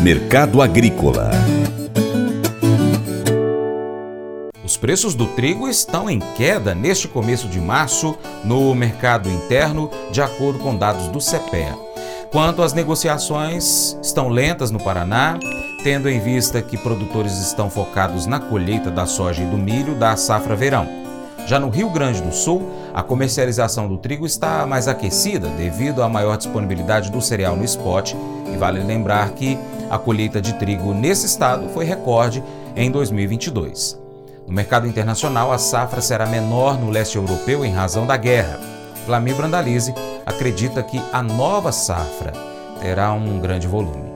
Mercado Agrícola Os preços do trigo estão em queda neste começo de março no mercado interno, de acordo com dados do CPEA. Quanto às negociações, estão lentas no Paraná, tendo em vista que produtores estão focados na colheita da soja e do milho da safra verão. Já no Rio Grande do Sul, a comercialização do trigo está mais aquecida devido à maior disponibilidade do cereal no spot, e vale lembrar que a colheita de trigo nesse estado foi recorde em 2022. No mercado internacional, a safra será menor no leste europeu em razão da guerra. Flamir Brandalize acredita que a nova safra terá um grande volume.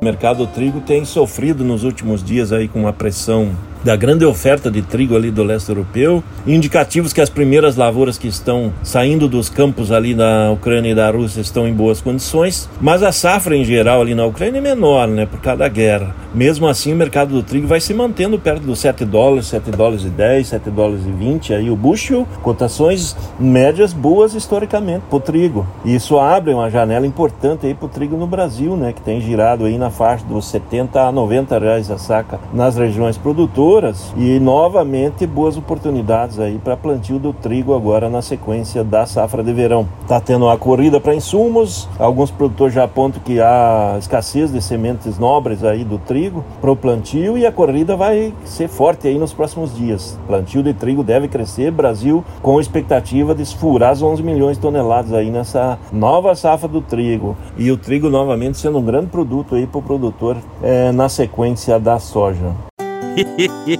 O mercado trigo tem sofrido nos últimos dias aí com uma pressão da grande oferta de trigo ali do leste europeu, indicativos que as primeiras lavouras que estão saindo dos campos ali da Ucrânia e da Rússia estão em boas condições, mas a safra em geral ali na Ucrânia é menor, né, por causa da guerra. Mesmo assim, o mercado do trigo vai se mantendo perto dos 7 dólares, 7 dólares e 10, 7 dólares e 20, aí o bushel, cotações médias boas historicamente para o trigo. E isso abre uma janela importante aí para o trigo no Brasil, né, que tem girado aí na faixa dos 70 a 90 reais a saca nas regiões produtoras e novamente boas oportunidades aí para plantio do trigo agora na sequência da safra de verão. Tá tendo uma corrida para insumos, alguns produtores já apontam que há escassez de sementes nobres aí do trigo para o plantio e a corrida vai ser forte aí nos próximos dias. Plantio de trigo deve crescer, Brasil com expectativa de furar as 11 milhões de toneladas aí nessa nova safra do trigo e o trigo novamente sendo um grande produto aí para o produtor é, na sequência da soja. Hehehehe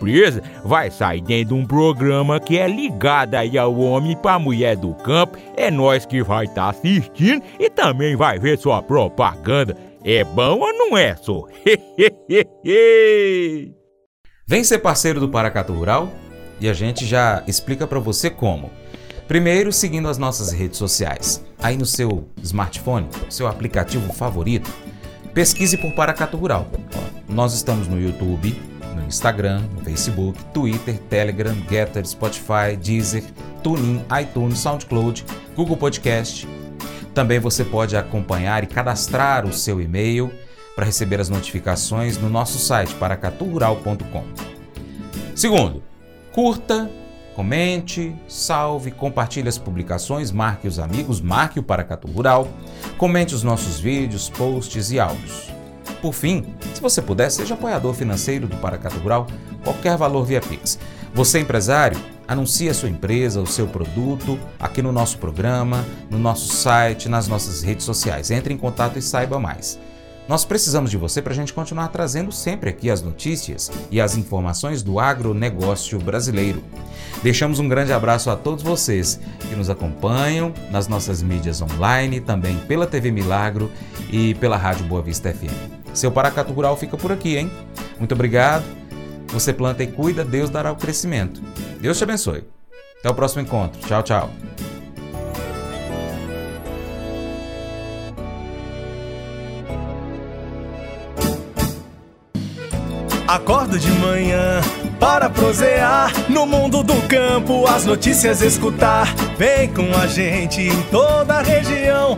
vai sair dentro de um programa que é ligado aí ao homem para a mulher do campo. É nós que vai estar tá assistindo e também vai ver sua propaganda. É bom ou não é, só? Vem ser parceiro do Paracato Rural e a gente já explica para você como. Primeiro, seguindo as nossas redes sociais. Aí no seu smartphone, seu aplicativo favorito, pesquise por Paracato Rural. Nós estamos no YouTube, Instagram, no Facebook, Twitter, Telegram, Getter, Spotify, Deezer, TuneIn, iTunes, SoundCloud, Google Podcast. Também você pode acompanhar e cadastrar o seu e-mail para receber as notificações no nosso site paracaturural.com. Segundo, curta, comente, salve, compartilhe as publicações, marque os amigos, marque o Paracatu Rural, comente os nossos vídeos, posts e áudios. Por fim, se você puder, seja apoiador financeiro do Paracatu Rural, qualquer valor via Pix. Você empresário, anuncie a sua empresa, o seu produto aqui no nosso programa, no nosso site, nas nossas redes sociais. Entre em contato e saiba mais. Nós precisamos de você para a gente continuar trazendo sempre aqui as notícias e as informações do agronegócio brasileiro. Deixamos um grande abraço a todos vocês que nos acompanham nas nossas mídias online, também pela TV Milagro e pela Rádio Boa Vista FM. Seu Paracato Rural fica por aqui, hein? Muito obrigado. Você planta e cuida, Deus dará o crescimento. Deus te abençoe. Até o próximo encontro. Tchau, tchau. Acordo de manhã para prosear no mundo do campo, as notícias escutar. Vem com a gente em toda a região